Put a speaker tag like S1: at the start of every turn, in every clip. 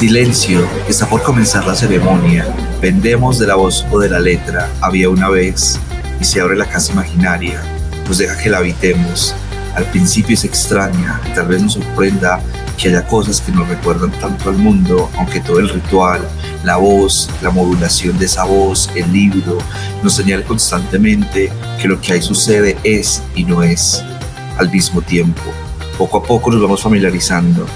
S1: Silencio, está por comenzar la ceremonia. Vendemos de la voz o de la letra. Había una vez y se abre la casa imaginaria. Nos deja que la habitemos. Al principio es extraña, tal vez nos sorprenda que haya cosas que nos recuerdan tanto al mundo, aunque todo el ritual, la voz, la modulación de esa voz, el libro, nos señala constantemente que lo que ahí sucede es y no es al mismo tiempo. Poco a poco nos vamos familiarizando,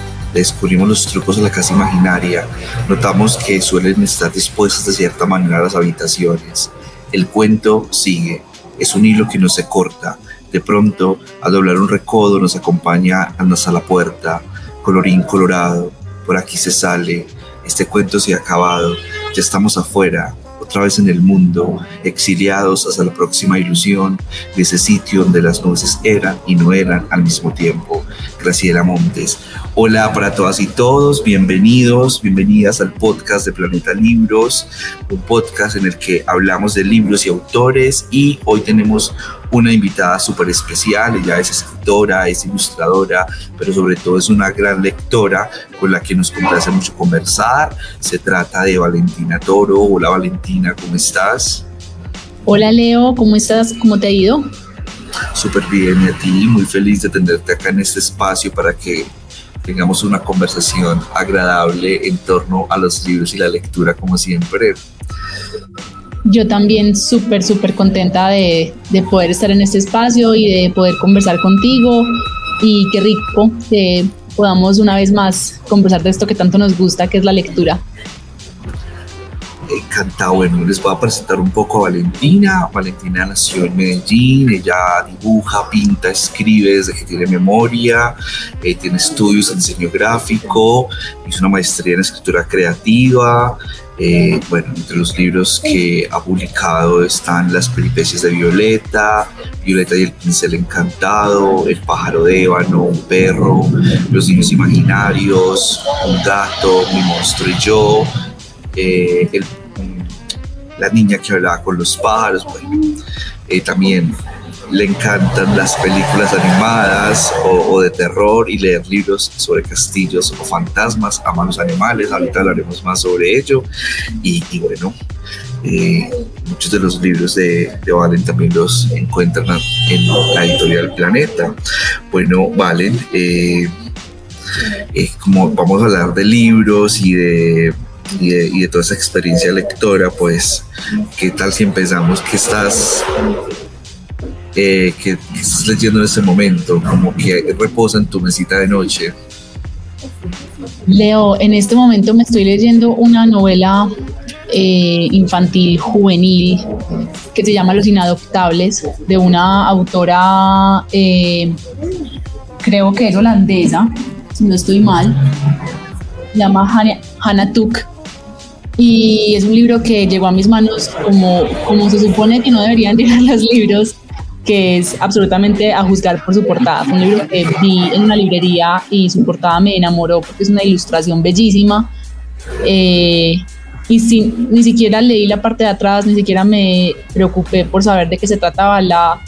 S1: descubrimos los trucos de la casa imaginaria, notamos que suelen estar dispuestas de cierta manera las habitaciones. El cuento sigue, es un hilo que no se corta. De pronto, al doblar un recodo, nos acompaña hasta la puerta, colorín colorado, por aquí se sale, este cuento se ha acabado, ya estamos afuera, otra vez en el mundo, exiliados hasta la próxima ilusión de ese sitio donde las nubes eran y no eran al mismo tiempo. Graciela Montes. Hola para todas y todos, bienvenidos, bienvenidas al podcast de Planeta Libros, un podcast en el que hablamos de libros y autores y hoy tenemos una invitada súper especial, ella es escritora, es ilustradora, pero sobre todo es una gran lectora con la que nos complace mucho conversar. Se trata de Valentina Toro. Hola Valentina, ¿cómo estás?
S2: Hola Leo, ¿cómo estás? ¿Cómo te ha ido?
S1: Súper bien, y a ti, muy feliz de tenerte acá en este espacio para que tengamos una conversación agradable en torno a los libros y la lectura, como siempre.
S2: Yo también súper, súper contenta de, de, poder estar en este espacio y de poder conversar contigo. Y qué rico que podamos una vez más conversar de esto que tanto nos gusta, que es la lectura.
S1: Encantado, bueno, les voy a presentar un poco a Valentina. Valentina nació en Medellín, ella dibuja, pinta, escribe desde que tiene memoria, eh, tiene estudios en diseño gráfico, hizo una maestría en escritura creativa, eh, bueno, entre los libros que ha publicado están Las peripecias de Violeta, Violeta y el pincel encantado, El pájaro de ébano, Un perro, Los niños imaginarios, Un gato, Mi monstruo y yo, eh, La niña que hablaba con los pájaros, bueno, eh, también le encantan las películas animadas o, de terror y leer libros sobre castillos o fantasmas, ama los animales, ahorita hablaremos más sobre ello. Y, bueno, eh, muchos de los libros de, Valen también los encuentran en la editorial Planeta. Bueno, Valen, eh, como vamos a hablar de libros y de y de, toda esa experiencia lectora, pues, ¿qué tal si empezamos? ¿Qué estás eh, estás leyendo en este momento, como que reposa en tu mesita de noche?
S2: Leo, en este momento me estoy leyendo una novela eh, infantil juvenil que se llama Los Inadoptables, de una autora, eh, creo que es holandesa, si no estoy mal, se llama Hannah Tuk. Y es un libro que llegó a mis manos como, como se supone que no deberían llegar los libros que es absolutamente a juzgar por su portada. Fue un libro que vi en una librería y su portada me enamoró porque es una ilustración bellísima. Eh, y sin, ni siquiera leí la parte de atrás, ni siquiera me preocupé por saber de qué se trataba. La,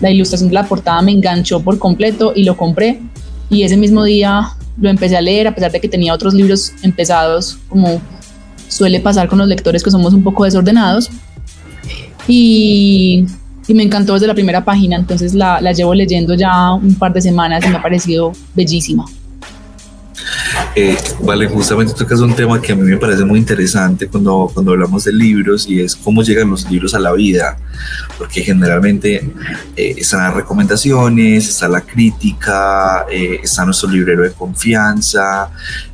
S2: la ilustración de la portada me enganchó por completo y lo compré. Y ese mismo día lo empecé a leer, a pesar de que tenía otros libros empezados, como suele pasar con los lectores que somos un poco desordenados. Y y me encantó desde la primera página, entonces la, la llevo leyendo ya un par de semanas y me ha parecido bellísima.
S1: Eh, vale, justamente tocas un tema que a mí me parece muy interesante cuando, cuando hablamos de libros y es cómo llegan los libros a la vida, porque generalmente eh, están las recomendaciones, está la crítica, eh, está nuestro librero de confianza,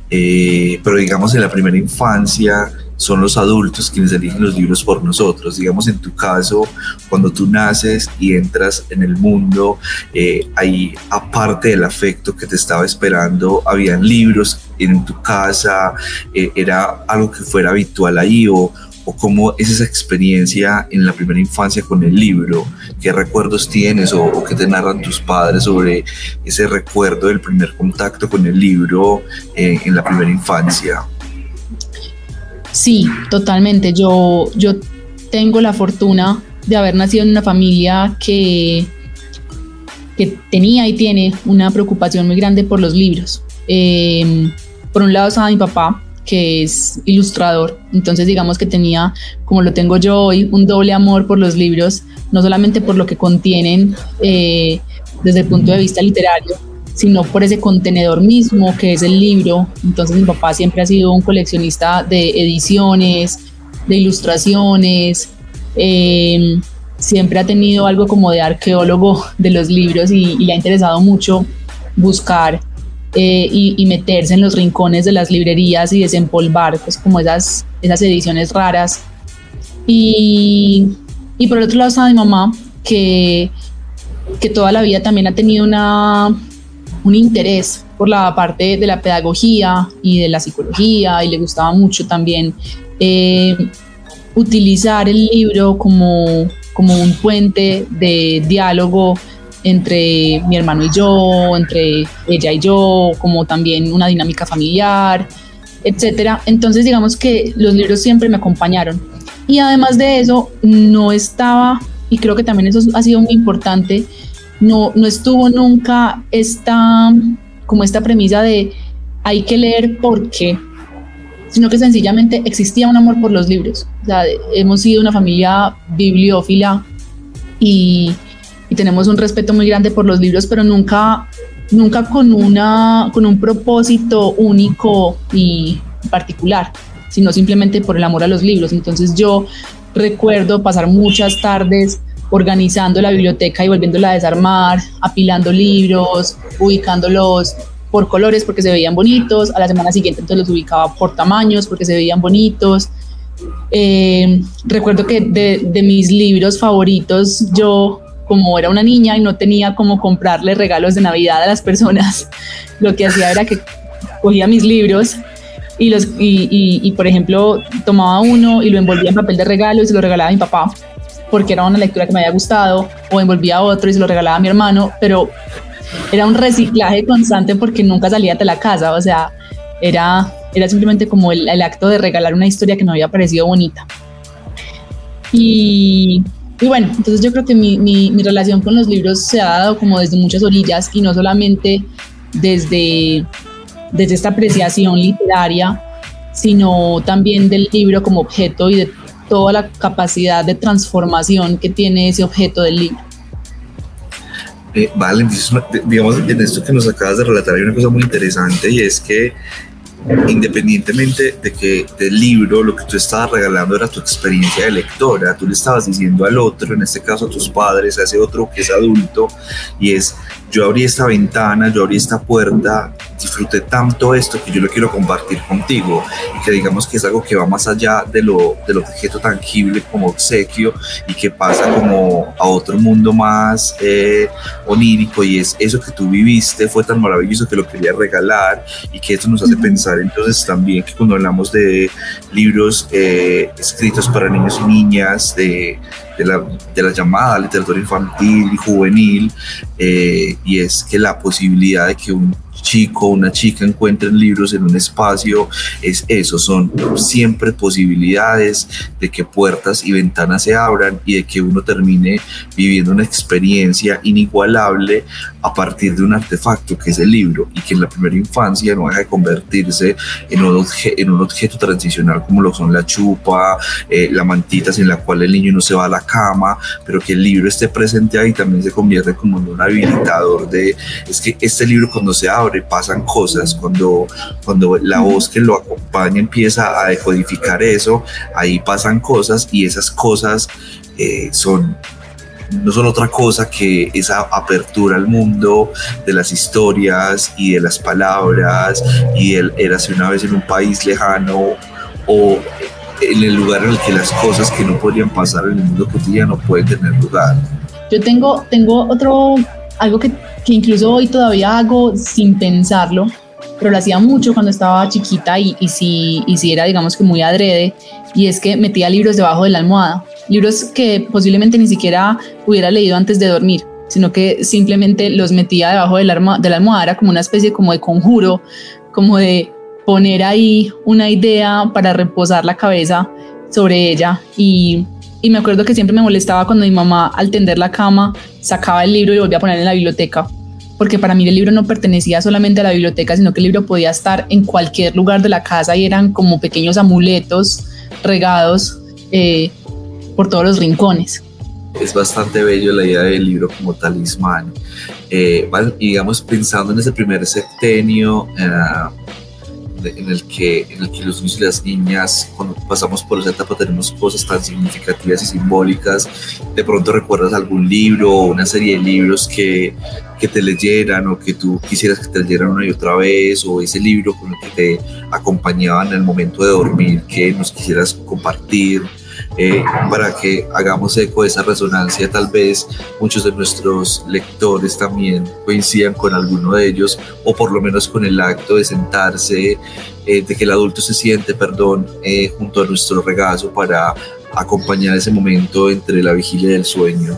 S1: pero digamos en la primera infancia son los adultos quienes eligen los libros por nosotros. Digamos, en tu caso, cuando tú naces y entras en el mundo, eh, ahí, aparte del afecto que te estaba esperando, habían libros en tu casa, eh, era algo que fuera habitual ahí o, o cómo es esa experiencia en la primera infancia con el libro, qué recuerdos tienes o, qué te narran tus padres sobre ese recuerdo del primer contacto con el libro eh, en la primera infancia.
S2: Sí, totalmente. Yo, yo tengo la fortuna de haber nacido en una familia que, que tenía y tiene una preocupación muy grande por los libros. Em, por un lado estaba mi papá, que es ilustrador. Entonces digamos que tenía, como lo tengo yo hoy, un doble amor por los libros, no solamente por lo que contienen eh, desde el punto de vista literario, sino por ese contenedor mismo que es el libro. Entonces mi papá siempre ha sido un coleccionista de ediciones, de ilustraciones, em, siempre ha tenido algo como de arqueólogo de los libros y, le ha interesado mucho buscar eh, y, meterse en los rincones de las librerías y desempolvar pues como esas, esas ediciones raras. Y, y por otro lado está mi mamá, que, que toda la vida también ha tenido una, un interés por la parte de la pedagogía y de la psicología y le gustaba mucho también eh, utilizar el libro como, como un puente de diálogo entre mi hermano y yo, entre ella y yo, como también una dinámica familiar, etcétera. Entonces, digamos que los libros siempre me acompañaron. Y además de eso, no estaba, y creo que también eso ha sido muy importante, no, no estuvo nunca esta, como esta premisa de hay que leer porque, sino que sencillamente existía un amor por los libros. O sea, hemos sido una familia bibliófila y, y, tenemos un respeto muy grande por los libros, pero nunca, nunca con, una, con un propósito único y particular, sino simplemente por el amor a los libros. Entonces yo recuerdo pasar muchas tardes organizando la biblioteca y volviéndola a desarmar, apilando libros, ubicándolos por colores porque se veían bonitos, a la semana siguiente entonces los ubicaba por tamaños porque se veían bonitos. Eh, recuerdo que de, de, mis libros favoritos, yo como era una niña y no tenía cómo comprarle regalos de Navidad a las personas, lo que hacía era que cogía mis libros y, los, y, y, por ejemplo tomaba uno y lo envolvía en papel de regalo y se lo regalaba a mi papá porque era una lectura que me había gustado, o envolvía otro y se lo regalaba a mi hermano, pero era un reciclaje constante porque nunca salía de la casa, o sea, era, era simplemente como el, acto de regalar una historia que me había parecido bonita. Y, y bueno, entonces yo creo que mi, mi, mi, relación con los libros se ha dado como desde muchas orillas y no solamente desde, desde esta apreciación literaria, sino también del libro como objeto y de toda la capacidad de transformación que tiene ese objeto del libro.
S1: Eh, vale, digamos, en esto que nos acabas de relatar hay una cosa muy interesante y es que independientemente de que del libro lo que tú estabas regalando era tu experiencia de lectora, tú le estabas diciendo al otro, en este caso a tus padres, a ese otro que es adulto, y es yo abrí esta ventana, yo abrí esta puerta, disfruté tanto esto que yo lo quiero compartir contigo y que digamos que es algo que va más allá de lo, del objeto tangible como obsequio y que pasa como a otro mundo más eh, onírico y es eso que tú viviste fue tan maravilloso que lo quería regalar y que eso nos hace pensar entonces también que cuando hablamos de libros eh, escritos para niños y niñas, de de la, de la llamada literatura infantil y juvenil, eh, y es que la posibilidad de que un chico o una chica encuentren libros en un espacio, es eso, son siempre posibilidades de que puertas y ventanas se abran y de que uno termine viviendo una experiencia inigualable a partir de un artefacto que es el libro y que en la primera infancia no deja de convertirse en un, en un objeto transicional como lo son la chupa, eh, la mantita en la cual el niño no se va a la cama, pero que el libro esté presente ahí también se convierte como en un habilitador de, es que este libro cuando se abre pasan cosas, cuando, cuando la voz que lo acompaña empieza a decodificar eso, ahí pasan cosas y esas cosas eh, son no son otra cosa que esa apertura al mundo de las historias y de las palabras y el érase una vez en un país lejano o en el lugar en el que las cosas que no podrían pasar en el mundo cotidiano pueden tener lugar.
S2: Yo tengo, tengo otro, algo que que incluso hoy todavía hago sin pensarlo, pero lo hacía mucho cuando estaba chiquita y, y, si, y si era, digamos que muy adrede, y es que metía libros debajo de la almohada, libros que posiblemente ni siquiera hubiera leído antes de dormir, sino que simplemente los metía debajo de la, de la almohada, era como una especie como de conjuro, como de poner ahí una idea para reposar la cabeza sobre ella. Y y me acuerdo que siempre me molestaba cuando mi mamá al tender la cama sacaba el libro y volvía a poner en la biblioteca porque para mí el libro no pertenecía solamente a la biblioteca, sino que el libro podía estar en cualquier lugar de la casa y eran como pequeños amuletos regados eh, por todos los rincones.
S1: Es bastante bello la idea del libro como talismán. Eh, y digamos, pensando en ese primer septenio, eh, en el que, en el que los niños y las niñas, cuando pasamos por esa etapa, tenemos cosas tan significativas y simbólicas. De pronto recuerdas algún libro o una serie de libros que, que te leyeran o que tú quisieras que te leyeran una y otra vez, o ese libro con el que te acompañaban en el momento de dormir que nos quisieras compartir. Eh, para que hagamos eco de esa resonancia. Tal vez muchos de nuestros lectores también coincidan con alguno de ellos, o por lo menos con el acto de sentarse, eh, de que el adulto se siente, perdón, eh, junto a nuestro regazo para acompañar ese momento entre la vigilia y el sueño.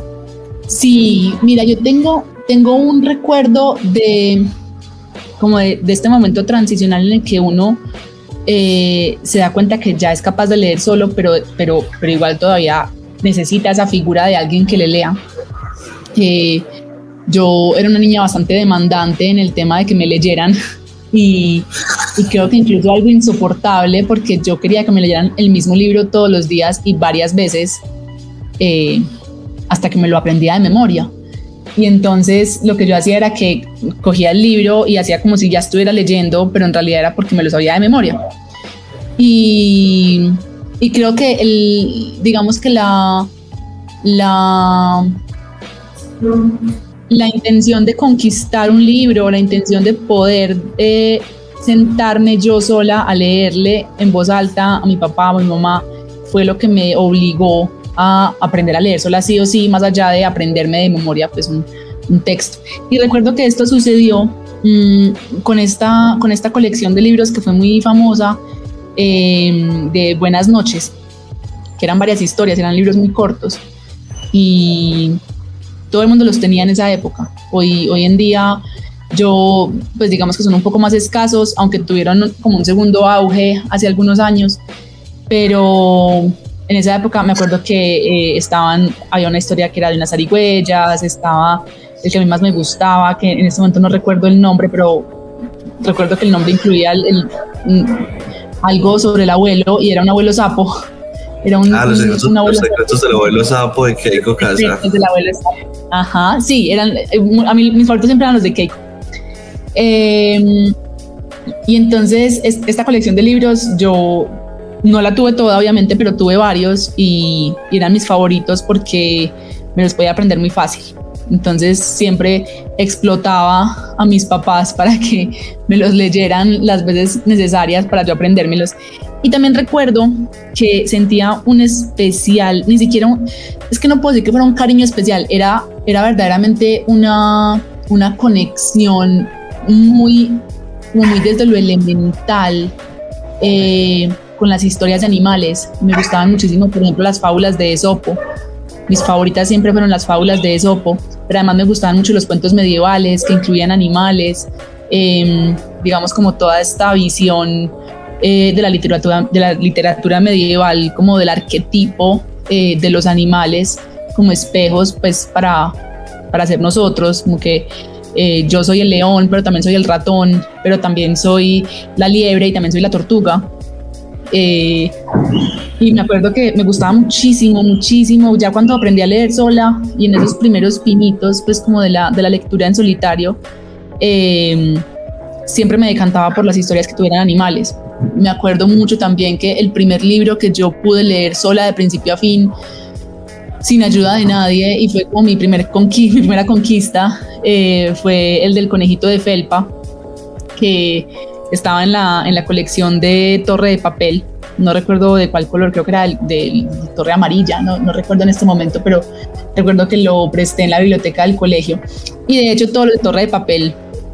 S2: Sí, mira, yo tengo, tengo un recuerdo de como de, de este momento transicional en el que uno eh, se da cuenta que ya es capaz de leer solo, pero, pero, pero igual todavía necesita esa figura de alguien que le lea. yo era una niña bastante demandante en el tema de que me leyeran y, creo que incluso algo insoportable porque yo quería que me leyeran el mismo libro todos los días y varias veces eh, hasta que me lo aprendía de memoria. Y entonces lo que yo hacía era que cogía el libro y hacía como si ya estuviera leyendo, pero en realidad era porque me lo sabía de memoria. Y, y creo que el, digamos que la, la, la intención de conquistar un libro, la intención de poder eh, sentarme yo sola a leerle en voz alta a mi papá, a mi mamá, fue lo que me obligó a aprender a leer solo así o sí, más allá de aprenderme de memoria pues un, texto. Y recuerdo que esto sucedió mm, con, esta, con esta colección de libros que fue muy famosa em, de Buenas noches, que eran varias historias, eran libros muy cortos y todo el mundo los tenía en esa época. Hoy, hoy en día yo, pues digamos que son un poco más escasos, aunque tuvieron como un segundo auge hace algunos años, pero en esa época me acuerdo que eh, estaban, había una historia que era de unas arigüellas, estaba el que a mí más me gustaba, que en este momento no recuerdo el nombre, pero recuerdo que el nombre incluía el, algo sobre el abuelo y era un abuelo sapo.
S1: Era un, ah, los, secretos, un abuelo secretos del abuelo sapo de Keiko Casa.
S2: Del abuelo sapo. Ajá, sí, eran, eh, a mí mis favoritos siempre eran los de Keiko. Em, y entonces esta colección de libros yo no la tuve toda, obviamente, pero tuve varios y, eran mis favoritos porque me los podía aprender muy fácil. Entonces siempre explotaba a mis papás para que me los leyeran las veces necesarias para yo aprendérmelos. Y también recuerdo que sentía un especial, ni siquiera, es que no puedo decir que fuera un cariño especial, era, era verdaderamente una, una conexión muy, muy desde lo elemental. Eh, con las historias de animales. Me gustaban muchísimo, por ejemplo, las fábulas de Esopo. Mis favoritas siempre fueron las fábulas de Esopo, pero además me gustaban mucho los cuentos medievales que incluían animales, em, digamos como toda esta visión eh, de, la literatura, de la literatura medieval, como del arquetipo eh, de los animales como espejos, pues para, para ser nosotros, como que eh, yo soy el león, pero también soy el ratón, pero también soy la liebre y también soy la tortuga. Eh, y me acuerdo que me gustaba muchísimo, muchísimo, ya cuando aprendí a leer sola y en esos primeros pinitos, pues como de la, de la lectura en solitario, eh, siempre me decantaba por las historias que tuvieran animales. Me acuerdo mucho también que el primer libro que yo pude leer sola de principio a fin, sin ayuda de nadie, y fue como mi, primer mi primera conquista, eh, fue el del conejito de Felpa, que estaba en la, en la colección de Torre de Papel, no recuerdo de cuál color, creo que era de, Torre Amarilla, no, no, recuerdo en este momento, pero recuerdo que lo presté en la biblioteca del colegio. Y de hecho todo lo de Torre de Papel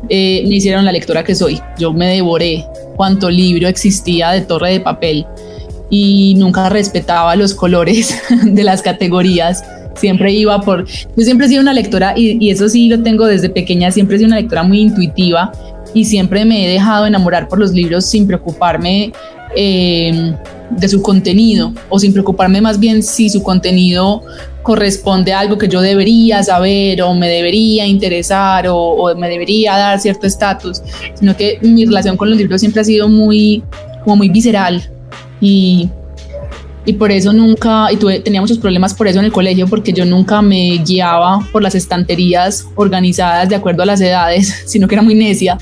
S2: eh, me hicieron la lectora que soy. Yo me devoré cuánto libro existía de Torre de Papel y nunca respetaba los colores de las categorías Siempre iba por, yo siempre he sido una lectora y, y eso sí lo tengo desde pequeña, siempre he sido una lectora muy intuitiva y siempre me he dejado enamorar por los libros sin preocuparme eh, de su contenido o sin preocuparme más bien si su contenido corresponde a algo que yo debería saber o me debería interesar o, me debería dar cierto estatus, sino que mi relación con los libros siempre ha sido muy, como muy visceral. Y, y por eso nunca, y tuve, tenía muchos problemas por eso en el colegio, porque yo nunca me guiaba por las estanterías organizadas de acuerdo a las edades, sino que era muy necia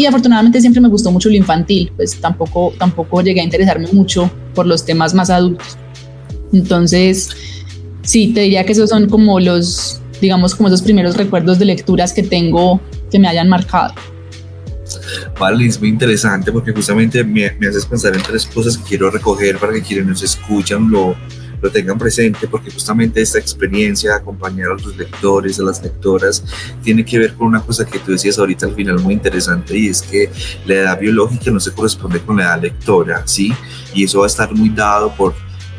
S2: y afortunadamente siempre me gustó mucho lo infantil, pues tampoco, tampoco llegué a interesarme mucho por los temas más adultos. Entonces, sí, te diría que esos son como los, digamos, como esos primeros recuerdos de lecturas que tengo que me hayan marcado.
S1: Vale, es muy interesante porque justamente me, me haces pensar en tres cosas que quiero recoger para que quienes nos escuchan lo, lo tengan presente porque justamente esta experiencia de acompañar a los lectores, a las lectoras, tiene que ver con una cosa que tú decías ahorita al final muy interesante y es que la edad biológica no se corresponde con la edad lectora, ¿sí? Y eso va a estar muy dado por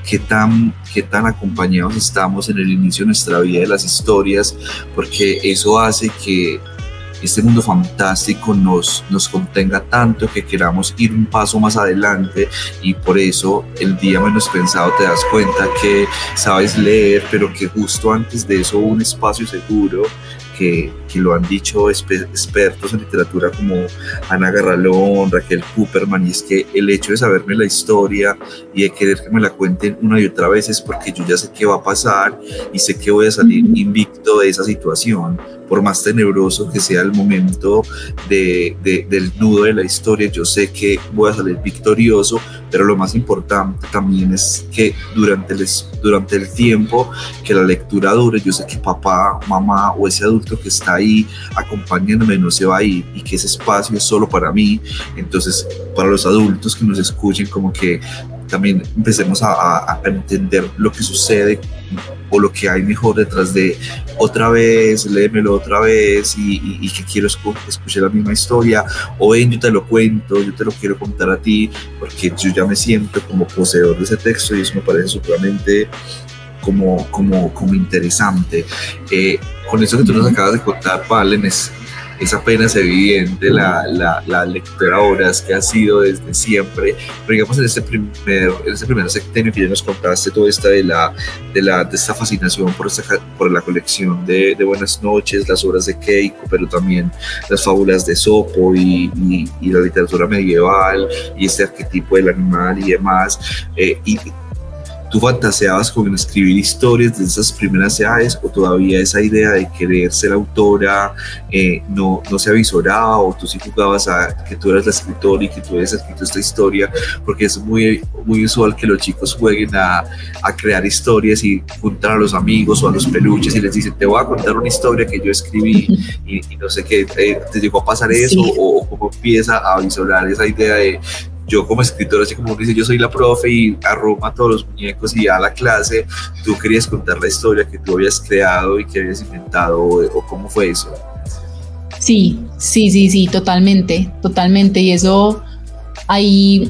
S1: qué tan, qué tan acompañados estamos en el inicio de nuestra vida de las historias, porque eso hace que este mundo fantástico nos, nos contenga tanto que queramos ir un paso más adelante y por eso el día menos pensado te das cuenta que sabes leer, pero que justo antes de eso un espacio seguro que, que, lo han dicho expertos en literatura como Ana Garralón, Raquel Cooperman, y es que el hecho de saberme la historia y de querer que me la cuenten una y otra vez es porque yo ya sé qué va a pasar y sé que voy a salir invicto de esa situación por más tenebroso que sea el momento de, del nudo de la historia, yo sé que voy a salir victorioso, pero lo más importante también es que durante el, durante el tiempo que la lectura dure, yo sé que papá, mamá o ese adulto que está ahí acompañándome no se va a ir y que ese espacio es solo para mí. Entonces, para los adultos que nos escuchen, como que también empecemos a, entender lo que sucede o lo que hay mejor detrás de otra vez, léemelo otra vez y, que quiero escuchar la misma historia, o ven, yo te lo cuento, yo te lo quiero contar a ti, porque yo ya me siento como poseedor de ese texto y eso me parece supremamente como, como, como interesante. Eh, con eso que tú nos acabas de contar, Valen, es, es apenas evidente la, la, la lectura horas que ha sido desde siempre. Pero digamos en este primer, en este primer sectenio que ya nos contaste todo esta de la, de la de esta fascinación por, esta, por la colección de, de, Buenas noches, las obras de Keiko, pero también las fábulas de Sopo y, y, la literatura medieval y este arquetipo del animal y demás. Eh, y ¿Tú fantaseabas con escribir historias de esas primeras edades o todavía esa idea de querer ser autora eh, no, no se avisoraba o tú sí jugabas a que tú eras la escritora y que tú habías escrito esta historia? Porque es muy, muy usual que los chicos jueguen a, a crear historias y juntar a los amigos o a los peluches y les dicen, te voy a contar una historia que yo escribí y, no sé qué, te, te llegó a pasar eso o, o cómo empieza a avisorar esa idea de yo como escritor, así como dice, yo soy la profe y arruma todos los muñecos y a la clase, tú querías contar la historia que tú habías creado y que habías inventado, o, cómo fue eso.
S2: Sí, sí, sí, sí, totalmente, totalmente. Y eso, hay,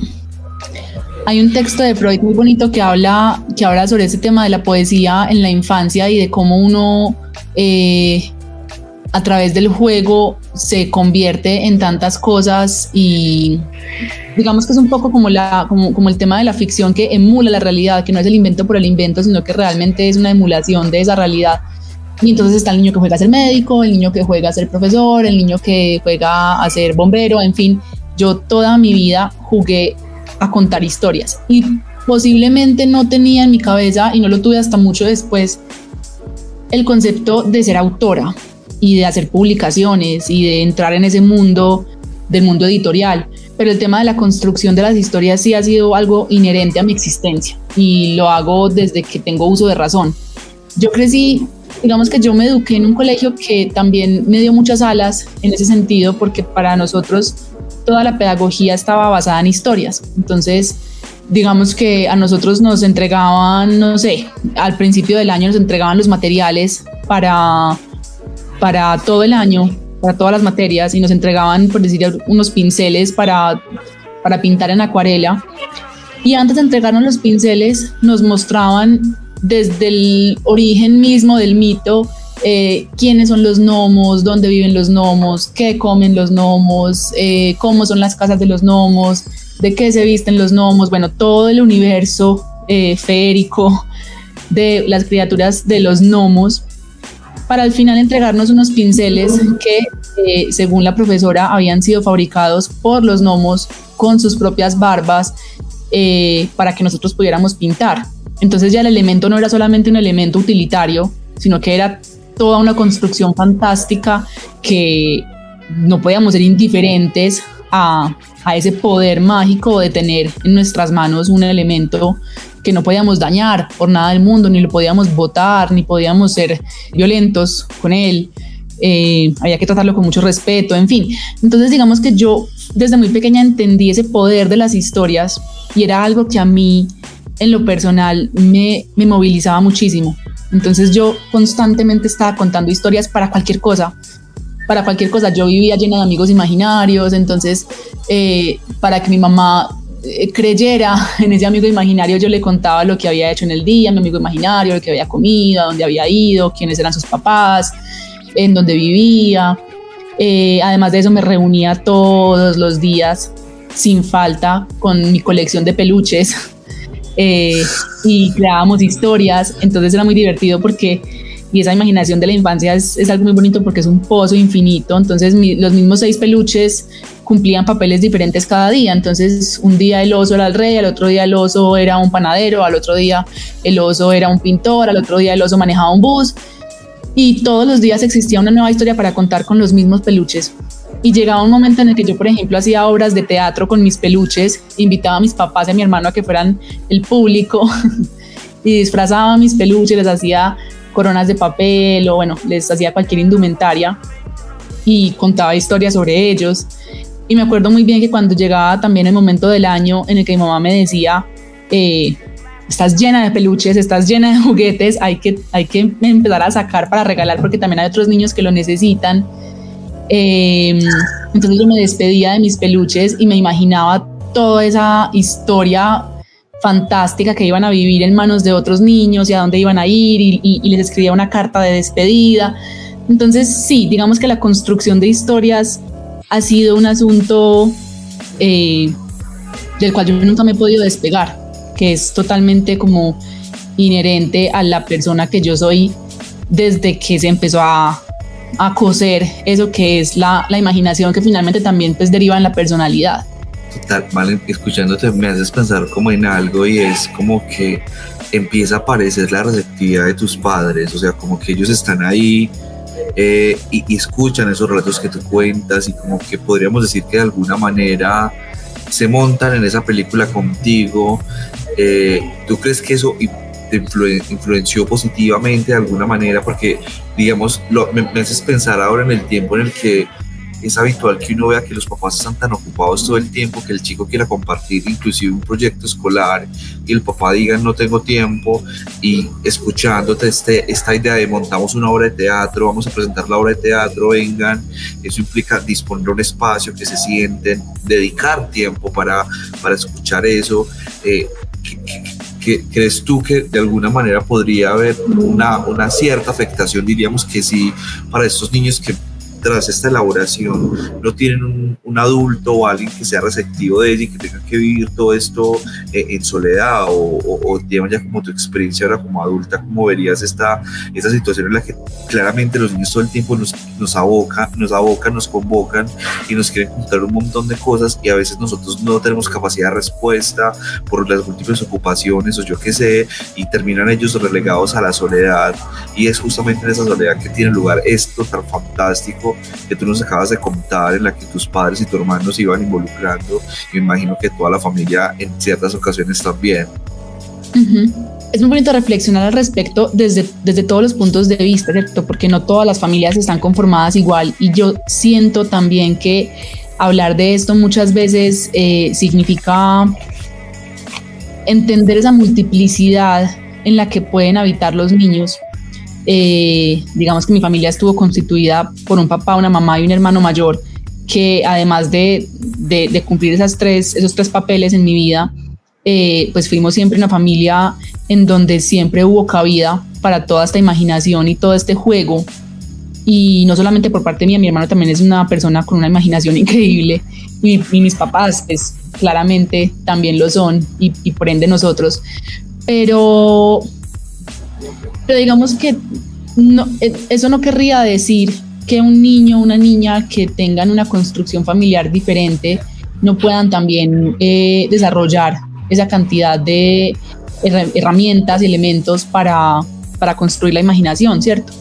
S2: hay un texto de Freud muy bonito que habla, que habla sobre ese tema de la poesía en la infancia y de cómo uno eh, a través del juego se convierte en tantas cosas y digamos que es un poco como, el tema de la ficción que emula la realidad, que no es el invento por el invento, sino que realmente es una emulación de esa realidad. Y entonces está el niño que juega a ser médico, el niño que juega a ser profesor, el niño que juega a ser bombero, en fin, yo toda mi vida jugué a contar historias y posiblemente no tenía en mi cabeza, y no lo tuve hasta mucho después, el concepto de ser autora y de hacer publicaciones y de entrar en ese mundo del mundo editorial. Pero el tema de la construcción de las historias sí ha sido algo inherente a mi existencia y lo hago desde que tengo uso de razón. Yo crecí, digamos que yo me eduqué en un colegio que también me dio muchas alas en ese sentido porque para nosotros toda la pedagogía estaba basada en historias. Entonces, digamos que a nosotros nos entregaban, no sé, al principio del año nos entregaban los materiales para para todo el año, para todas las materias, y nos entregaban, por decir, unos pinceles para, para pintar en acuarela. Y antes de entregarnos los pinceles, nos mostraban desde el origen mismo del mito, eh, quiénes son los gnomos, dónde viven los gnomos, qué comen los gnomos, eh, cómo son las casas de los gnomos, de qué se visten los gnomos, bueno, todo el universo eh, de las criaturas de los gnomos, para al final entregarnos unos pinceles que, según la profesora, habían sido fabricados por los gnomos con sus propias barbas para que nosotros pudiéramos pintar. Entonces ya el elemento no era solamente un elemento utilitario, sino que era toda una construcción fantástica que no podíamos ser indiferentes a, ese poder mágico de tener en nuestras manos un elemento que no podíamos dañar por nada del mundo, ni lo podíamos botar, ni podíamos ser violentos con él. Eh, había que tratarlo con mucho respeto, en fin. Entonces digamos que yo desde muy pequeña entendí ese poder de las historias y era algo que a mí en lo personal me, me movilizaba muchísimo. Entonces yo constantemente estaba contando historias para cualquier cosa. Para cualquier cosa, yo vivía llena de amigos imaginarios, entonces eh, para que mi mamá creyera en ese amigo imaginario, yo le contaba lo que había hecho en el día, mi amigo imaginario, lo que había comido, a dónde había ido, quiénes eran sus papás, en dónde vivía. Eh, además de eso, me reunía todos los días sin falta con mi colección de peluches eh, y creábamos historias, entonces era muy divertido porque y esa imaginación de la infancia es, es, algo muy bonito porque es un pozo infinito, entonces los mismos seis peluches cumplían papeles diferentes cada día, entonces un día el oso era el rey, al otro día el oso era un panadero, al otro día el oso era un pintor, al otro día el oso manejaba un bus. Y todos los días existía una nueva historia para contar con los mismos peluches. Y llegaba un momento en el que yo, por ejemplo, hacía obras de teatro con mis peluches, invitaba a mis papás y a mi hermano a que fueran el público y disfrazaba mis peluches, les hacía coronas de papel o bueno, les hacía cualquier indumentaria y contaba historias sobre ellos. Y me acuerdo muy bien que cuando llegaba también el momento del año en el que mi mamá me decía, eh, estás llena de peluches, estás llena de juguetes, hay que, hay que empezar a sacar para regalar porque también hay otros niños que lo necesitan. Em, entonces yo me despedía de mis peluches y me imaginaba toda esa historia fantástica que iban a vivir en manos de otros niños y a dónde iban a ir y, les escribía una carta de despedida. Entonces sí, digamos que la construcción de historias ha sido un asunto eh, del cual yo nunca me he podido despegar, que es totalmente como inherente a la persona que yo soy desde que se empezó a, a coser eso que es la, la, imaginación que finalmente también pues deriva en la personalidad.
S1: Total, mal, escuchándote me haces pensar como en algo y es como que empieza a aparecer la receptividad de tus padres, o sea, como que ellos están ahí eh, y, y, escuchan esos relatos que tú cuentas y como que podríamos decir que de alguna manera se montan en esa película contigo. Eh, ¿Tú crees que eso influenció positivamente de alguna manera, porque, digamos, lo, me, haces pensar ahora en el tiempo en el que es habitual que uno vea que los papás están tan ocupados todo el tiempo que el chico quiera compartir inclusive un proyecto escolar y el papá diga no tengo tiempo y escuchándote este, esta idea de montamos una obra de teatro, vamos a presentar la obra de teatro, vengan, eso implica disponer un espacio, que se sienten, dedicar tiempo para, para escuchar eso. Eh, ¿Crees tú que de alguna manera podría haber una, una cierta afectación, diríamos que sí, para estos niños que tras esta elaboración no tienen un, adulto o alguien que sea receptivo de ella y que tenga que vivir todo esto eh, en soledad o, o, llevan ya como tu experiencia ahora como adulta, ¿cómo verías esta, esta situación en la que claramente los niños todo el tiempo nos, nos, abocan, nos abocan, nos convocan y nos quieren contar un montón de cosas y a veces nosotros no tenemos capacidad de respuesta por las múltiples ocupaciones o yo qué sé y terminan ellos relegados a la soledad y es justamente en esa soledad que tiene lugar esto tan fantástico que tú nos acabas de contar, en la que tus padres y tu hermano se iban involucrando, y me imagino que toda la familia en ciertas ocasiones también.
S2: Es muy bonito reflexionar al respecto desde, desde todos los puntos de vista, ¿cierto? Porque no todas las familias están conformadas igual y yo siento también que hablar de esto muchas veces eh, significa entender esa multiplicidad en la que pueden habitar los niños eh, digamos que mi familia estuvo constituida por un papá, una mamá y un hermano mayor, que además de, de, cumplir esas tres, esos tres papeles en mi vida, eh, pues fuimos siempre una familia en donde siempre hubo cabida para toda esta imaginación y todo este juego. Y no solamente por parte mía, mi hermano también es una persona con una imaginación increíble y, mis papás pues claramente también lo son y, y por ende nosotros. Pero, pero digamos que no, e, eso no querría decir que un niño o una niña que tengan una construcción familiar diferente no puedan también eh, desarrollar esa cantidad de herramientas elementos para, para construir la imaginación, ¿cierto?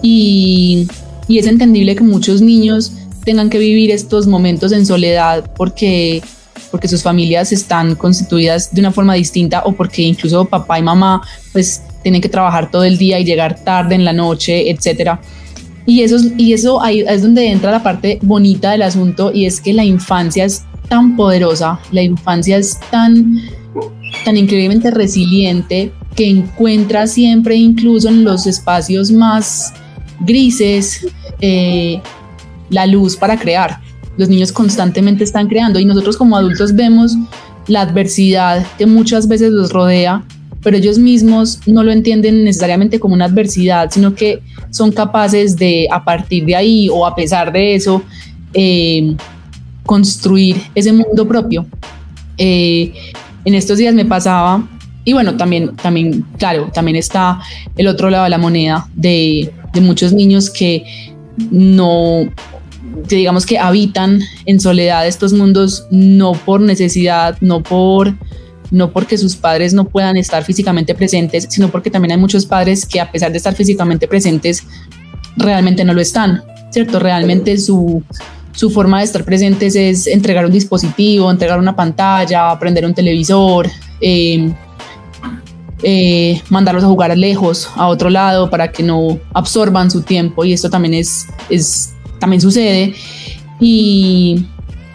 S2: Y, y es entendible que muchos niños tengan que vivir estos momentos en soledad porque porque sus familias están constituidas de una forma distinta o porque incluso papá y mamá pues tienen que trabajar todo el día y llegar tarde en la noche, etcétera. Y eso, y eso ahí es donde entra la parte bonita del asunto y es que la infancia es tan poderosa, la infancia es tan, tan increíblemente resiliente que encuentra siempre, incluso en los espacios más grises, eh, la luz para crear. Los niños constantemente están creando y nosotros como adultos vemos la adversidad que muchas veces los rodea, pero ellos mismos no lo entienden necesariamente como una adversidad, sino que son capaces de a partir de ahí o a pesar de eso eh, construir ese mundo propio. Eh, en estos días me pasaba, y bueno, también, también, claro, también está el otro lado de la moneda de, de muchos niños que no, que digamos que habitan en soledad estos mundos no por necesidad, no por no porque sus padres no puedan estar físicamente presentes, sino porque también hay muchos padres que a pesar de estar físicamente presentes, realmente no lo están, ¿cierto? Realmente su, su forma de estar presentes es entregar un dispositivo, entregar una pantalla, prender un televisor, em, eh, mandarlos a jugar lejos, a otro lado, para que no absorban su tiempo. Y esto también es, es también sucede. Y,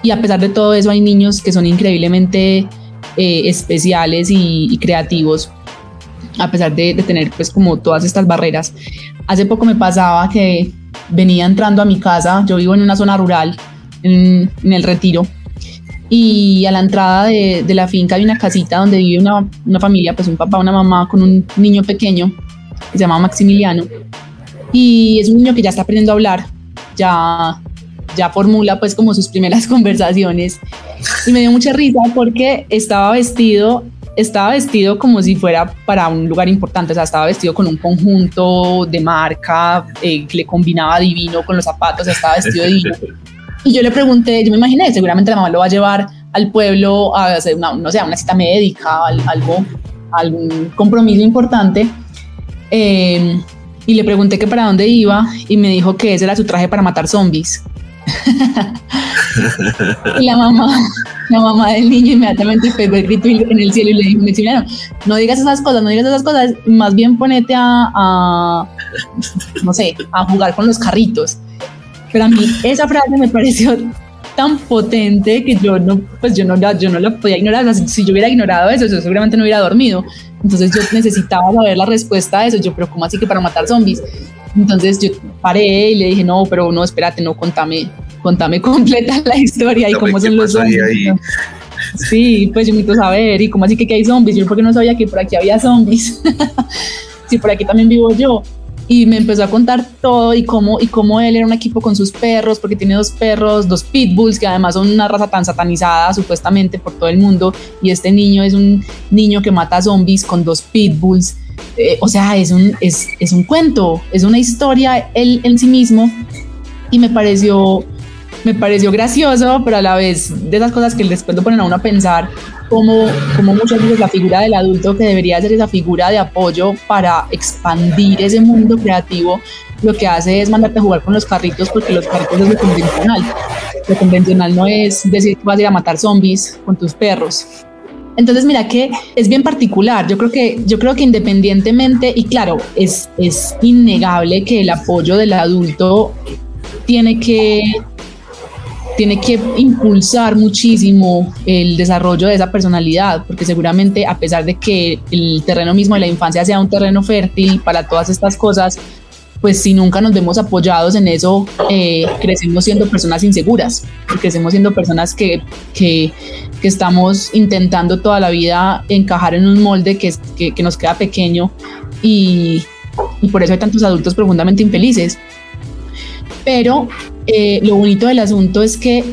S2: y, a pesar de todo eso, hay niños que son increíblemente eh, especiales y, creativos, a pesar de, de tener pues como todas estas barreras. Hace poco me pasaba que venía entrando a mi casa, yo vivo en una zona rural, en, el retiro, y a la entrada de, la finca hay una casita donde vive una, una, familia, pues un papá, una mamá con un niño pequeño que se llama Maximiliano, y es un niño que ya está aprendiendo a hablar, ya, ya formula pues como sus primeras conversaciones, y me dio mucha risa porque estaba vestido estaba vestido como si fuera para un lugar importante, o sea, estaba vestido con un conjunto de marca eh, que le combinaba divino con los zapatos, estaba vestido divino. Y yo le pregunté, yo me imaginé, seguramente la mamá lo va a llevar al pueblo a hacer una, no sé, una cita médica, algo, algún compromiso importante. Em, y le pregunté que para dónde iba y me dijo que ese era su traje para matar zombies. y la mamá, la mamá del niño inmediatamente pegó el grito en el cielo y le dijo, no digas esas cosas, no digas esas cosas, más bien ponete a, no sé, a jugar con los carritos. Pero a mí esa frase me pareció tan potente que yo no, pues yo no, yo no lo podía ignorar. si yo hubiera ignorado eso, yo seguramente no hubiera dormido. Entonces yo necesitaba saber la respuesta a eso. Yo, pero ¿cómo así que para matar zombies? Entonces yo paré y le dije, no, pero no, espérate, no, contame, contame completa la historia y cómo son los zombies. Sí, pues yo necesito saber, y cómo así que, hay zombies, yo porque no sabía que por aquí había zombies. sí, por aquí también vivo yo. Y me empezó a contar todo y cómo, y cómo él era un equipo con sus perros, porque tiene dos perros, dos pitbulls, que además son una raza tan satanizada supuestamente por todo el mundo. Y este niño es un niño que mata zombies con dos pitbulls. Eh, o sea, es un, es, es un cuento, es una historia él en sí mismo. Y me pareció me pareció gracioso, pero a la vez de esas cosas que después lo ponen a uno a pensar, como, como muchas veces la figura del adulto que debería ser esa figura de apoyo para expandir ese mundo creativo, lo que hace es mandarte a jugar con los carritos porque los carritos es lo convencional. Lo convencional no es decir que vas a ir a matar zombies con tus perros. Entonces, mira que es bien particular. Yo creo que, yo creo que independientemente, y claro, es, es innegable que el apoyo del adulto tiene que tiene que impulsar muchísimo el desarrollo de esa personalidad, porque seguramente a pesar de que el terreno mismo de la infancia sea un terreno fértil para todas estas cosas, pues si nunca nos vemos apoyados en eso, eh, crecemos siendo personas inseguras, crecemos siendo personas que, que, que, estamos intentando toda la vida encajar en un molde que, que nos queda pequeño y, y, por eso hay tantos adultos profundamente infelices. Pero eh, lo bonito del asunto es que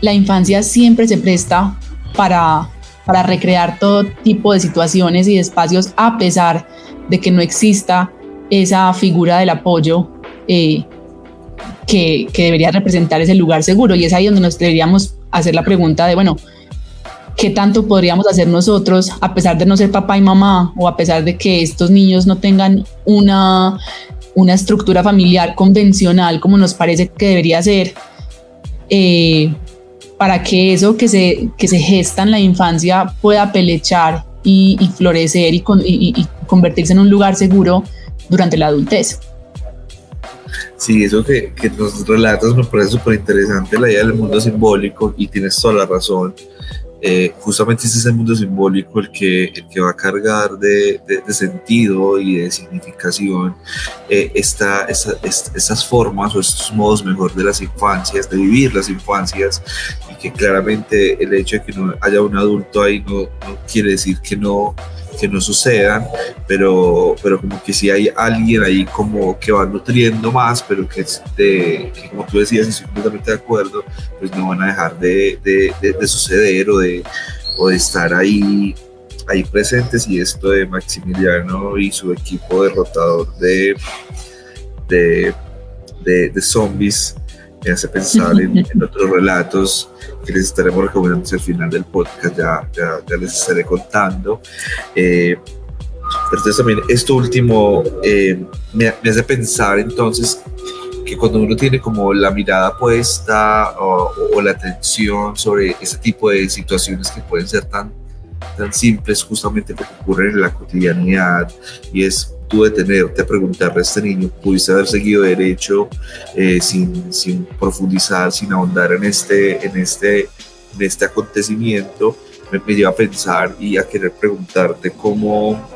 S2: la infancia siempre se presta para, para recrear todo tipo de situaciones y de espacios a pesar de que no exista esa figura del apoyo eh, que, que, debería representar ese lugar seguro. Y es ahí donde nos deberíamos hacer la pregunta de, bueno, ¿qué tanto podríamos hacer nosotros a pesar de no ser papá y mamá o a pesar de que estos niños no tengan una, una estructura familiar convencional como nos parece que debería ser? Eh, para que eso que se, que se gesta en la infancia pueda pelechar y, florecer y, y convertirse en un lugar seguro durante la adultez.
S1: Sí, eso que, que nos relatas me parece súper interesante, la idea del mundo simbólico, y tienes toda la razón. Eh, justamente ese es el mundo simbólico el que, el que va a cargar de, de, sentido y de significación eh, esta, esta, estas formas o estos modos mejor de las infancias, de vivir las infancias, y que claramente el hecho de que no haya un adulto ahí no, no quiere decir que no que no sucedan, pero, pero como que si hay alguien ahí como que va nutriendo más, pero que, de, que como tú decías, estoy completamente de acuerdo, pues no van a dejar de, de, de, suceder o de, o de estar ahí, ahí presentes. Y esto de Maximiliano y su equipo derrotador de, de, de, zombies me hace pensar en, en otros relatos que les estaremos recomendando hacia el final del podcast, ya, ya, les estaré contando. Eh, pero entonces también esto último eh, me, me, hace pensar entonces que cuando uno tiene como la mirada puesta o, o, la atención sobre ese tipo de situaciones que pueden ser tan, tan simples justamente porque ocurren en la cotidianidad y es tú detenerte a preguntarle a este niño, pudiste haber seguido derecho eh, sin, sin, profundizar, sin ahondar en este, en este, en este acontecimiento, me, me, lleva a pensar y a querer preguntarte cómo,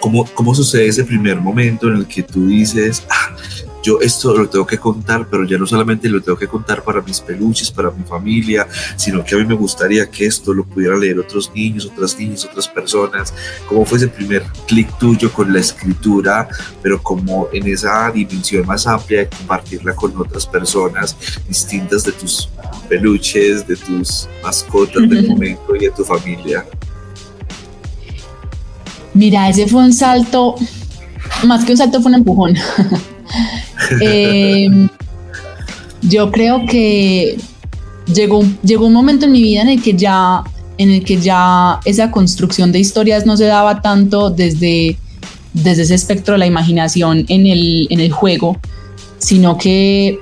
S1: cómo, cómo sucede ese primer momento en el que tú dices, ah, yo esto lo tengo que contar, pero ya no solamente lo tengo que contar para mis peluches, para mi familia, sino que a mí me gustaría que esto lo pudieran leer otros niños, otras niñas, otras personas. ¿Cómo fue ese primer clic tuyo con la escritura, pero como en esa dimensión más amplia de compartirla con otras personas distintas de tus peluches, de tus mascotas del momento y de tu familia?
S2: Mira, ese fue un salto, más que un salto fue un empujón. Eh, yo creo que llegó, llegó un momento en mi vida en el que ya en el que ya esa construcción de historias no se daba tanto desde, desde ese espectro de la imaginación en el, en el juego, sino que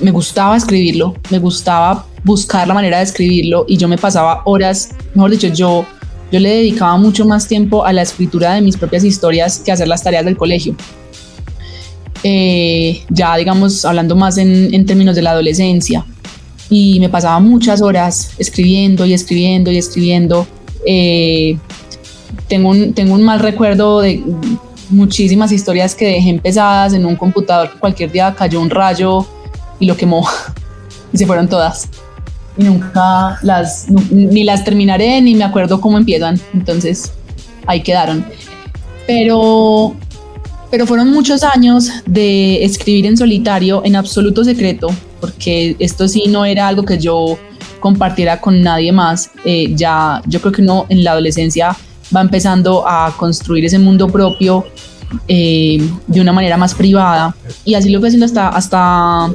S2: me gustaba escribirlo, me gustaba buscar la manera de escribirlo y yo me pasaba horas, mejor dicho, yo, yo le dedicaba mucho más tiempo a la escritura de mis propias historias que a hacer las tareas del colegio. Eh, ya digamos hablando más en, términos de la adolescencia. Y me pasaba muchas horas escribiendo y escribiendo y escribiendo. Eh, tengo, un, tengo un mal recuerdo de muchísimas historias que dejé empezadas en un computador cualquier día cayó un rayo y lo quemó y se fueron todas. Y nunca las, ni las terminaré ni me acuerdo cómo empiezan. Entonces ahí quedaron. Pero pero fueron muchos años de escribir en solitario, en absoluto secreto, porque esto sí no era algo que yo compartiera con nadie más. Eh, ya yo creo que uno en la adolescencia va empezando a construir ese mundo propio eh, de una manera más privada y así lo fue haciendo hasta, hasta,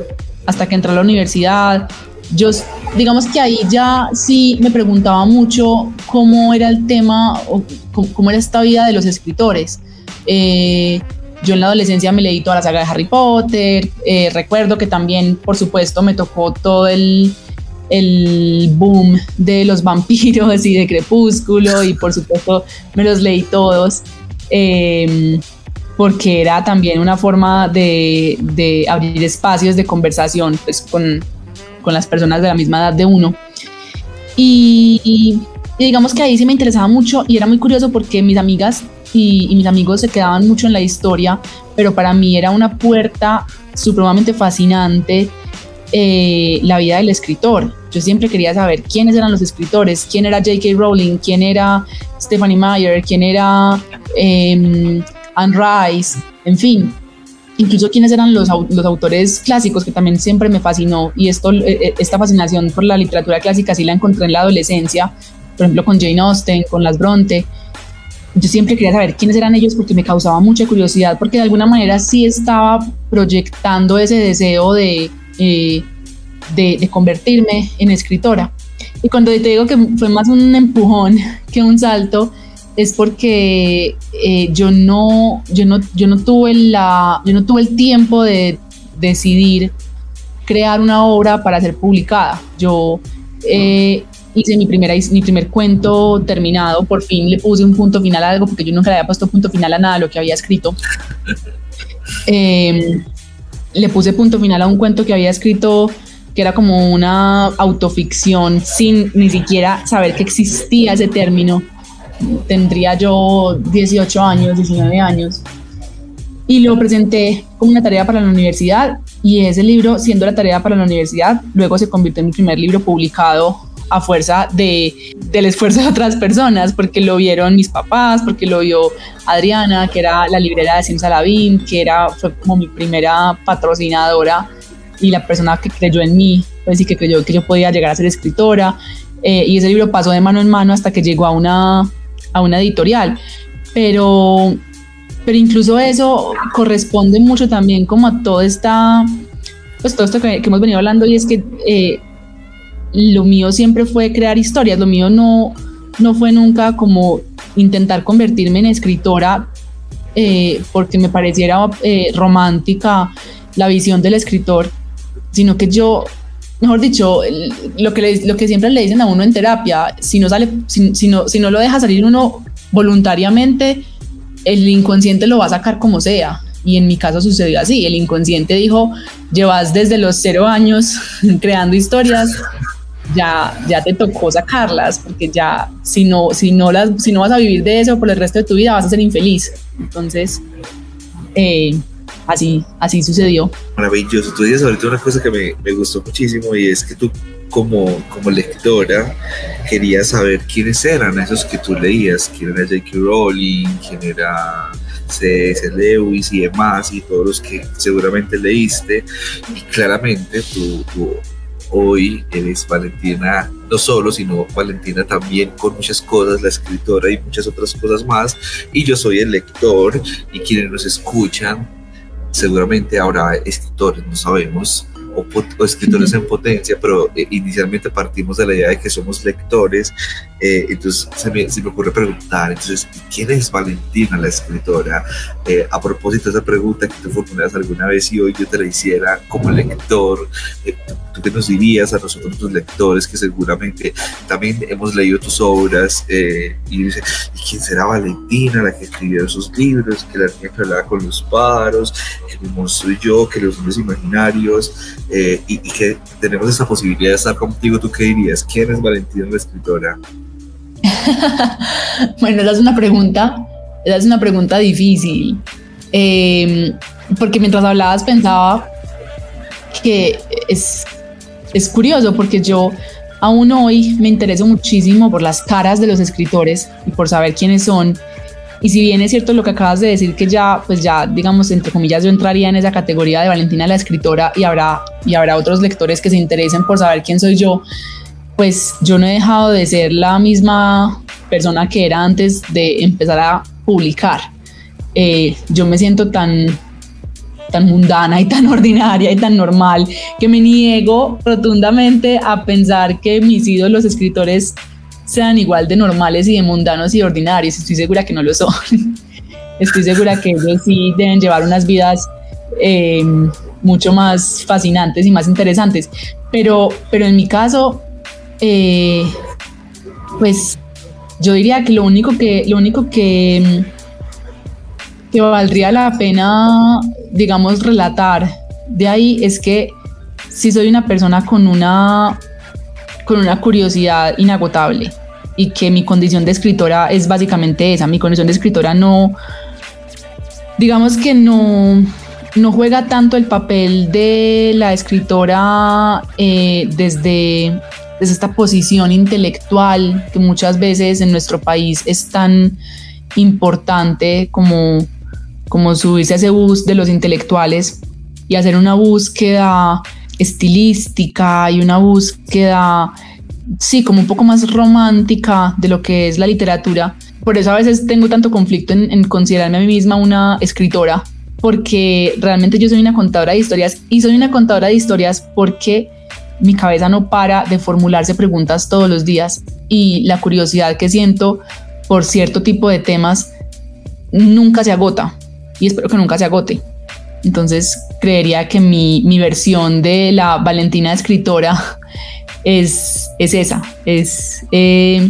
S2: hasta que entré a la universidad. Yo, digamos que ahí ya sí me preguntaba mucho cómo era el tema, o cómo, era esta vida de los escritores. Eh, yo en la adolescencia me leí toda la saga de Harry Potter, eh, recuerdo que también, por supuesto, me tocó todo el, el boom de los vampiros y de Crepúsculo y por supuesto me los leí todos em, porque era también una forma de, de abrir espacios de conversación pues, con, con, las personas de la misma edad de uno. Y, digamos que ahí sí me interesaba mucho y era muy curioso porque mis amigas y, mis amigos se quedaban mucho en la historia, pero para mí era una puerta supremamente fascinante eh, la vida del escritor. Yo siempre quería saber quiénes eran los escritores, quién era J.K. Rowling, quién era Stephanie Meyer, quién era eh, Anne Rice, en fin, incluso quiénes eran los, los, autores clásicos, que también siempre me fascinó, y esto, eh, eh, esta fascinación por la literatura clásica sí la encontré en la adolescencia, por ejemplo con Jane Austen, con las Bronte. Yo siempre quería saber quiénes eran ellos porque me causaba mucha curiosidad, porque de alguna manera sí estaba proyectando ese deseo de, eh, de convertirme en escritora. Y cuando te digo que fue más un empujón que un salto, es porque eh, yo, no, yo, no, yo, no tuve la, yo no tuve el tiempo de decidir crear una obra para ser publicada. Yo eh, hice mi, primera, mi primer cuento terminado, por fin le puse un punto final a algo, porque yo nunca le había puesto punto final a nada de lo que había escrito. Em, le puse punto final a un cuento que había escrito que era como una autoficción sin ni siquiera saber que existía ese término tendría yo 18 años, 19 años, y lo presenté como una tarea para la universidad y ese libro, siendo la tarea para la universidad, luego se convirtió en mi primer libro publicado a fuerza de, del esfuerzo de otras personas, porque lo vieron mis papás, porque lo vio Adriana, que era la librera de Simsalabim, que era, fue como mi primera patrocinadora y la persona que creyó en mí, pues y que creyó que yo podía llegar a ser escritora. Eh, y ese libro pasó de mano en mano hasta que llegó a una a una editorial. Pero, pero incluso eso corresponde mucho también como a todo esta, pues todo esto que, hemos venido hablando y es que eh, lo mío siempre fue crear historias, lo mío no, no fue nunca como intentar convertirme en escritora eh, porque me pareciera eh, romántica la visión del escritor, sino que yo mejor dicho, lo que, lo que siempre le dicen a uno en terapia, si no, sale, si, no, si no lo deja salir uno voluntariamente, el inconsciente lo va a sacar como sea. Y en mi caso sucedió así. El inconsciente dijo, llevas desde los cero años creando historias, ya, ya te tocó sacarlas, porque ya si no, si, no las, si no vas a vivir de eso por el resto de tu vida, vas a ser infeliz. Entonces, eh, así, así sucedió.
S1: Maravilloso. Tú dices ahorita una cosa que me, me, gustó muchísimo y es que tú como, como lectora querías saber quiénes eran esos que tú leías, quién era J.K. Rowling, quién era C.S. Lewis y demás, y todos los que seguramente leíste. Y claramente tú, tú hoy eres Valentina, no solo, sino Valentina también con muchas cosas, la escritora y muchas otras cosas más. Y yo soy el lector y quienes nos escuchan seguramente habrá escritores, no sabemos, o, escritores en potencia, pero eh, inicialmente partimos de la idea de que somos lectores, eh, entonces se me, se me, ocurre preguntar, entonces, ¿quién es Valentina, la escritora? Eh, a propósito de esa pregunta que tú formulas alguna vez y hoy yo te la hiciera como lector, ¿tú, qué nos dirías a nosotros los lectores que seguramente también hemos leído tus obras y dice, ¿y quién será Valentina, la que escribió esos libros, que la niña que hablaba con los pájaros, que mi monstruo y yo, que los hombres imaginarios? Eh, y, que tenemos esa posibilidad de estar contigo, ¿tú qué dirías? ¿Quién es Valentina la escritora?
S2: bueno, esa es una pregunta, esa es una pregunta difícil, em, porque mientras hablabas pensaba que es, es curioso porque yo aún hoy me intereso muchísimo por las caras de los escritores y por saber quiénes son y si bien es cierto lo que acabas de decir, que ya, pues ya, digamos, entre comillas, yo entraría en esa categoría de Valentina la escritora y habrá, y habrá otros lectores que se interesen por saber quién soy yo, pues yo no he dejado de ser la misma persona que era antes de empezar a publicar. Eh, yo me siento tan tan mundana y tan ordinaria y tan normal que me niego rotundamente a pensar que mis ídolos escritores sean igual de normales y de mundanos y ordinarios. Estoy segura que no lo son. Estoy segura que ellos sí deben llevar unas vidas em, mucho más fascinantes y más interesantes. Pero, pero en mi caso, eh, pues yo diría que lo único que, lo único que, em, que valdría la pena, digamos, relatar de ahí es que si soy una persona con una con una curiosidad inagotable. y que mi condición de escritora es básicamente esa. Mi condición de escritora no, digamos que no, no juega tanto el papel de la escritora eh, desde, desde esta posición intelectual que muchas veces en nuestro país es tan importante como, como subirse a ese bus de los intelectuales y hacer una búsqueda estilística y una búsqueda, sí, como un poco más romántica de lo que es la literatura. Por eso a veces tengo tanto conflicto en, considerarme a mí misma una escritora, porque realmente yo soy una contadora de historias y soy una contadora de historias porque mi cabeza no para de formularse preguntas todos los días y la curiosidad que siento por cierto tipo de temas nunca se agota y espero que nunca se agote. Entonces creería que mi, versión de la Valentina escritora es, es esa, es eh,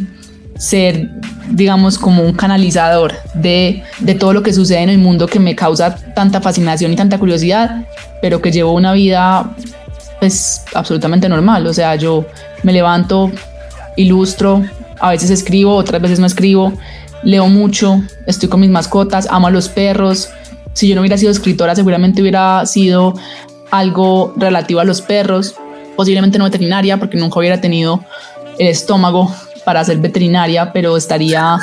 S2: ser, digamos, como un canalizador de, de, todo lo que sucede en el mundo que me causa tanta fascinación y tanta curiosidad, pero que llevo una vida pues absolutamente normal. O sea, yo me levanto, ilustro, a veces escribo, otras veces no escribo, leo mucho, estoy con mis mascotas, amo a los perros, si yo no hubiera sido escritora, seguramente hubiera sido algo relativo a los perros, posiblemente no veterinaria, porque nunca hubiera tenido el estómago para ser veterinaria, pero estaría,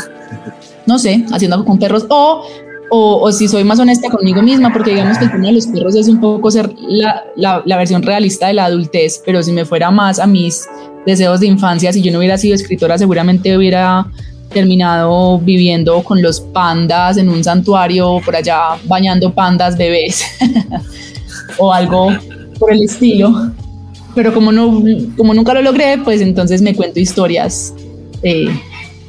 S2: no sé, haciendo algo con perros. O, o, si soy más honesta conmigo misma, porque digamos que el tema de los perros es un poco ser la, la, la, versión realista de la adultez, pero si me fuera más a mis deseos de infancia, si yo no hubiera sido escritora, seguramente hubiera terminado viviendo con los pandas en un santuario por allá bañando pandas bebés o algo por el estilo. Pero como, no, como nunca lo logré, pues entonces me cuento historias eh,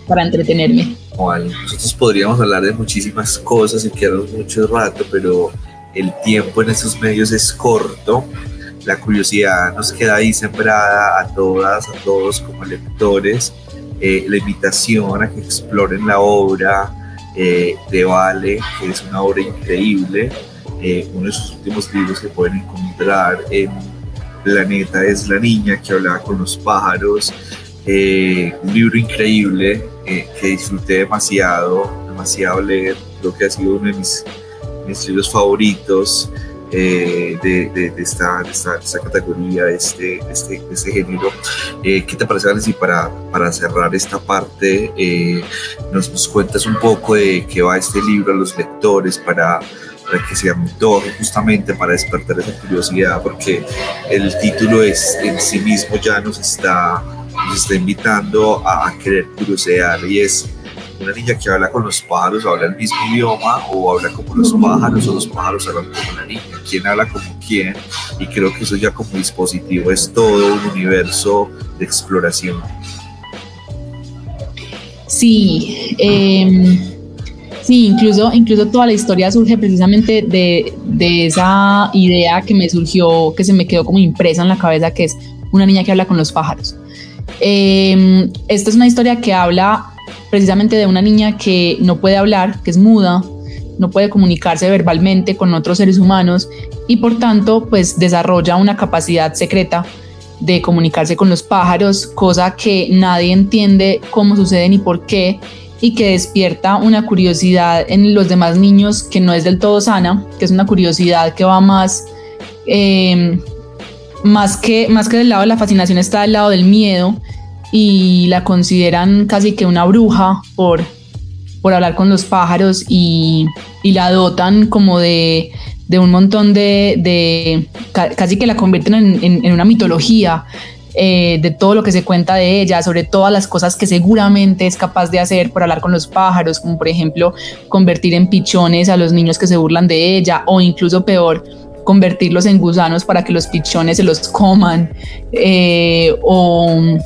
S2: para entretenerme.
S1: nosotros podríamos hablar de muchísimas cosas y quedarnos mucho rato, pero el tiempo en estos medios es corto. La curiosidad nos queda ahí sembrada a todas, a todos como lectores eh, la invitación a que exploren la obra eh, de Vale, que es una obra increíble. Eh, uno de sus últimos libros que pueden encontrar en Planeta es La Niña que hablaba con los pájaros. un libro increíble que disfruté demasiado, demasiado leer. Creo que ha sido uno de mis, mis libros favoritos. Eh, de, esta, esta, categoría, de este, este, este género. Eh, ¿Qué te parece, Valentín, para, para cerrar esta parte? Eh, nos, nos, cuentas un poco de qué va este libro a los lectores para, para que sea todo justamente para despertar esa curiosidad, porque el título es en sí mismo ya nos está, nos está invitando a, a querer curiosear y es una niña que habla con los pájaros, habla el mismo idioma o habla como los pájaros o los pájaros hablan como la niña, quién habla como quién y creo que eso ya como dispositivo es todo un universo de exploración.
S2: Sí, em, sí, incluso, incluso toda la historia surge precisamente de, de esa idea que me surgió, que se me quedó como impresa en la cabeza, que es una niña que habla con los pájaros. Eh, esta es una historia que habla precisamente de una niña que no puede hablar, que es muda, no puede comunicarse verbalmente con otros seres humanos y por tanto pues desarrolla una capacidad secreta de comunicarse con los pájaros, cosa que nadie entiende cómo sucede ni por qué y que despierta una curiosidad en los demás niños que no es del todo sana, que es una curiosidad que va más, eh, más, que, más que del lado de la fascinación está del lado del miedo y la consideran casi que una bruja por, por hablar con los pájaros y, la dotan como de, un montón de, casi que la convierten en, una mitología eh, de todo lo que se cuenta de ella, sobre todas las cosas que seguramente es capaz de hacer por hablar con los pájaros, como por ejemplo convertir en pichones a los niños que se burlan de ella o incluso peor convertirlos en gusanos para que los pichones se los coman eh, o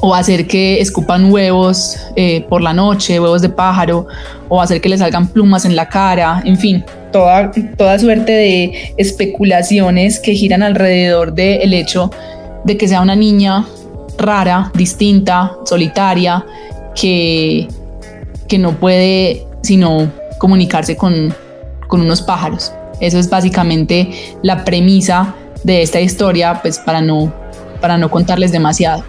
S2: o hacer que escupan huevos eh, por la noche, huevos de pájaro, o hacer que les salgan plumas en la cara, en fin, toda, toda suerte de especulaciones que giran alrededor del hecho de que sea una niña rara, distinta, solitaria, que, que no puede sino comunicarse con, con unos pájaros. Eso es básicamente la premisa de esta historia, pues para no, para no contarles demasiado.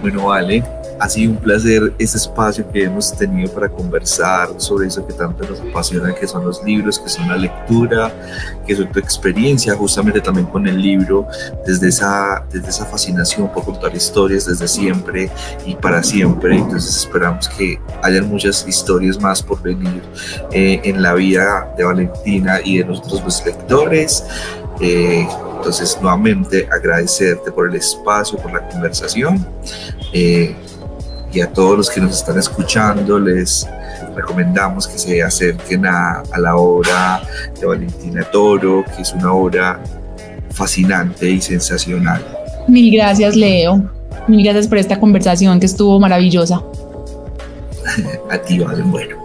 S1: Bueno, vale. ha sido un placer este espacio que hemos tenido para conversar sobre eso que tanto nos apasiona, que son los libros, que son la lectura, que es tu experiencia justamente también con el libro, desde esa, desde esa fascinación por contar historias desde siempre y para siempre. Entonces esperamos que hayan muchas historias más por venir eh, en la vida de Valentina y de nosotros los lectores. Eh, entonces, nuevamente agradecerte por el espacio, por la conversación. Eh, y a todos los que nos están escuchando, les recomendamos que se acerquen a, la obra de Valentina Toro, que es una obra fascinante y sensacional.
S2: Mil gracias, Leo. Mil gracias por esta conversación que estuvo maravillosa.
S1: a ti, Valen. Bueno,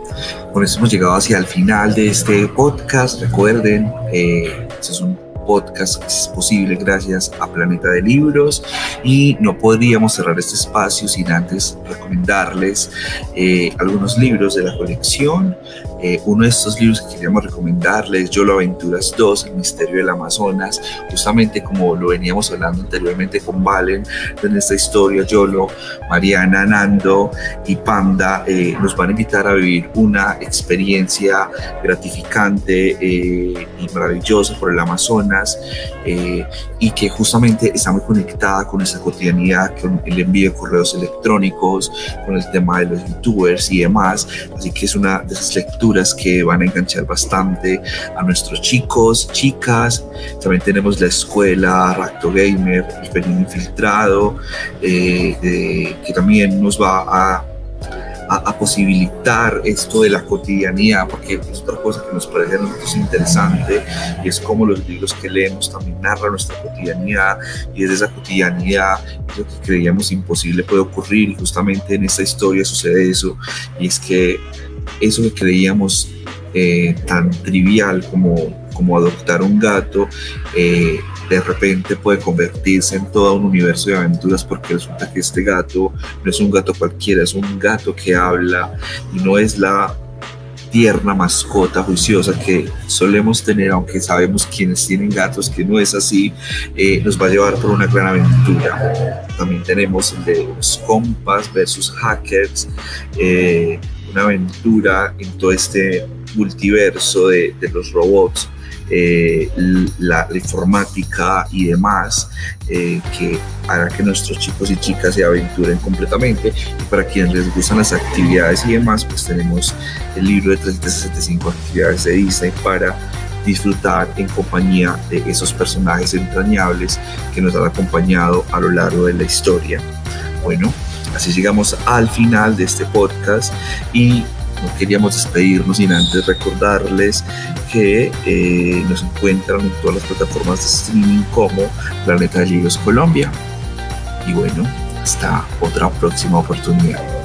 S1: con eso hemos llegado hacia el final de este podcast. Recuerden, eh, este es un podcast es posible gracias a Planeta de Libros y no podríamos cerrar este espacio sin antes recomendarles eh, algunos libros de la colección. Eh, uno de estos libros que queríamos recomendarles, Yo lo Aventuras 2, El Misterio del Amazonas, justamente como lo veníamos hablando anteriormente con Valen, en esta historia Yolo, Mariana, Nando y Panda eh, nos van a invitar a vivir una experiencia gratificante y maravillosa por el Amazonas eh, y que justamente está muy conectada con esa cotidianidad, con el envío de correos electrónicos, con el tema de los youtubers y demás. Así que es una de esas lecturas que van a enganchar bastante a nuestros chicos, chicas. También tenemos la escuela Racto Gamer, el Pelín Infiltrado, eh, que también nos va a a, posibilitar esto de la cotidianidad, porque es otra cosa que nos parece a nosotros interesante y es como los libros que leemos también narran nuestra cotidianidad y desde esa cotidianidad lo que creíamos imposible puede ocurrir y justamente en esta historia sucede eso y es que eso que creíamos eh, tan trivial como, como adoptar un gato eh, de repente puede convertirse en todo un universo de aventuras porque resulta que este gato no es un gato cualquiera, es un gato que habla y no es la tierna mascota juiciosa que solemos tener, aunque sabemos quienes tienen gatos que no es así, eh, nos va a llevar por una gran aventura. También tenemos el de los compas versus hackers, eh, una aventura en todo este multiverso de, los robots eh, la, informática y demás, eh, que hará que nuestros chicos y chicas se aventuren completamente. Y para quienes les gustan las actividades y demás, pues tenemos el libro de 365 actividades de Disney para disfrutar en compañía de esos personajes entrañables que nos han acompañado a lo largo de la historia. Bueno, así llegamos al final de este podcast y no queríamos despedirnos sin antes recordarles que eh, nos encuentran en todas las plataformas de streaming como Planeta de Libros Colombia. Y bueno, hasta otra próxima oportunidad.